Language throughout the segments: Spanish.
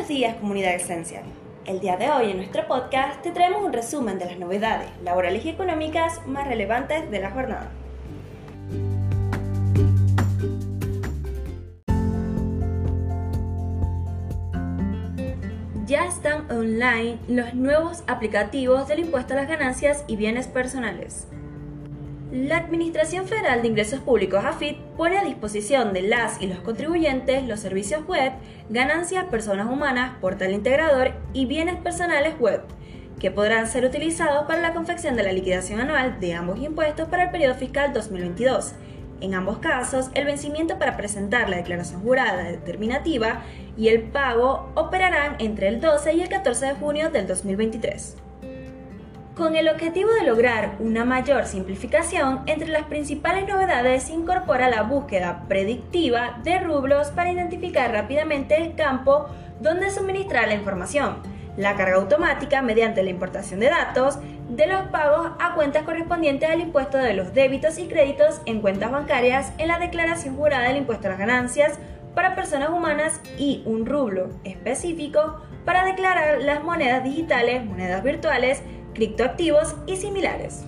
Buenos días comunidad Esencial. El día de hoy en nuestro podcast te traemos un resumen de las novedades laborales y económicas más relevantes de la jornada. Ya están online los nuevos aplicativos del impuesto a las ganancias y bienes personales. La Administración Federal de Ingresos Públicos, AFIT, pone a disposición de las y los contribuyentes los servicios web, ganancias personas humanas, portal integrador y bienes personales web, que podrán ser utilizados para la confección de la liquidación anual de ambos impuestos para el periodo fiscal 2022. En ambos casos, el vencimiento para presentar la declaración jurada determinativa y el pago operarán entre el 12 y el 14 de junio del 2023 con el objetivo de lograr una mayor simplificación, entre las principales novedades se incorpora la búsqueda predictiva de rublos para identificar rápidamente el campo donde suministrar la información, la carga automática mediante la importación de datos de los pagos a cuentas correspondientes al impuesto de los débitos y créditos en cuentas bancarias en la declaración jurada del impuesto a las ganancias para personas humanas y un rublo específico para declarar las monedas digitales, monedas virtuales, criptoactivos y similares.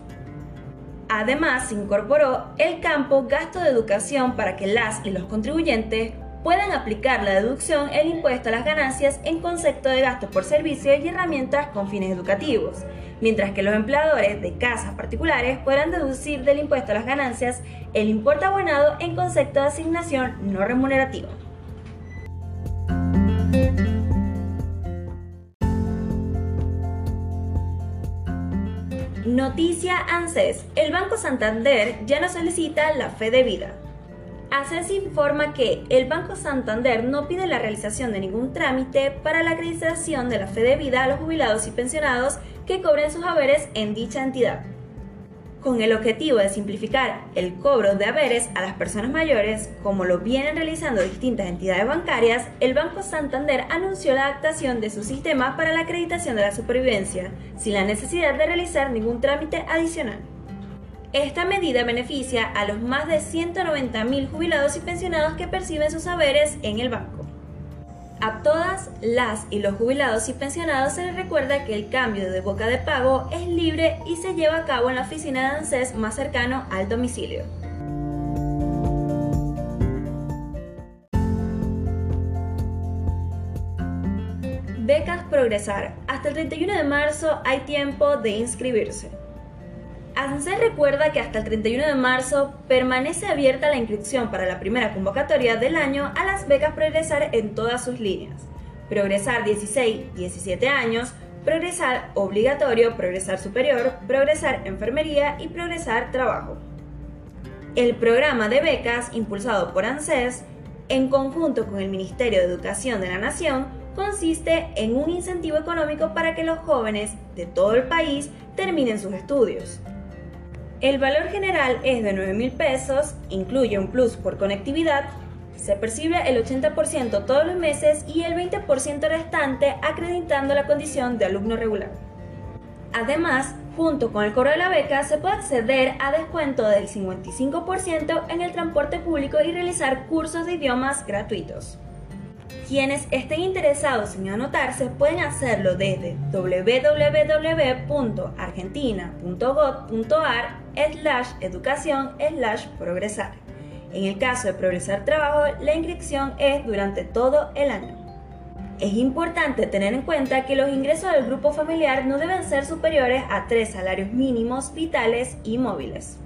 Además, se incorporó el campo gasto de educación para que las y los contribuyentes puedan aplicar la deducción el impuesto a las ganancias en concepto de gastos por servicios y herramientas con fines educativos, mientras que los empleadores de casas particulares podrán deducir del impuesto a las ganancias el importe abonado en concepto de asignación no remunerativa. Noticia ANSES. El Banco Santander ya no solicita la fe de vida. ANSES informa que el Banco Santander no pide la realización de ningún trámite para la acreditación de la fe de vida a los jubilados y pensionados que cobren sus haberes en dicha entidad con el objetivo de simplificar el cobro de haberes a las personas mayores, como lo vienen realizando distintas entidades bancarias, el Banco Santander anunció la adaptación de su sistema para la acreditación de la supervivencia, sin la necesidad de realizar ningún trámite adicional. Esta medida beneficia a los más de 190.000 jubilados y pensionados que perciben sus haberes en el banco. A todas las y los jubilados y pensionados se les recuerda que el cambio de boca de pago es libre y se lleva a cabo en la oficina de ANSES más cercano al domicilio. Becas Progresar. Hasta el 31 de marzo hay tiempo de inscribirse. ANSES recuerda que hasta el 31 de marzo permanece abierta la inscripción para la primera convocatoria del año a las becas Progresar en todas sus líneas. Progresar 16, 17 años, Progresar obligatorio, Progresar superior, Progresar enfermería y Progresar trabajo. El programa de becas impulsado por ANSES, en conjunto con el Ministerio de Educación de la Nación, consiste en un incentivo económico para que los jóvenes de todo el país terminen sus estudios. El valor general es de 9 mil pesos, incluye un plus por conectividad, se percibe el 80% todos los meses y el 20% restante acreditando la condición de alumno regular. Además, junto con el cobro de la beca, se puede acceder a descuento del 55% en el transporte público y realizar cursos de idiomas gratuitos. Quienes estén interesados en anotarse pueden hacerlo desde www.argentina.gov.ar slash educación slash progresar. En el caso de progresar trabajo, la inscripción es durante todo el año. Es importante tener en cuenta que los ingresos del grupo familiar no deben ser superiores a tres salarios mínimos vitales y móviles.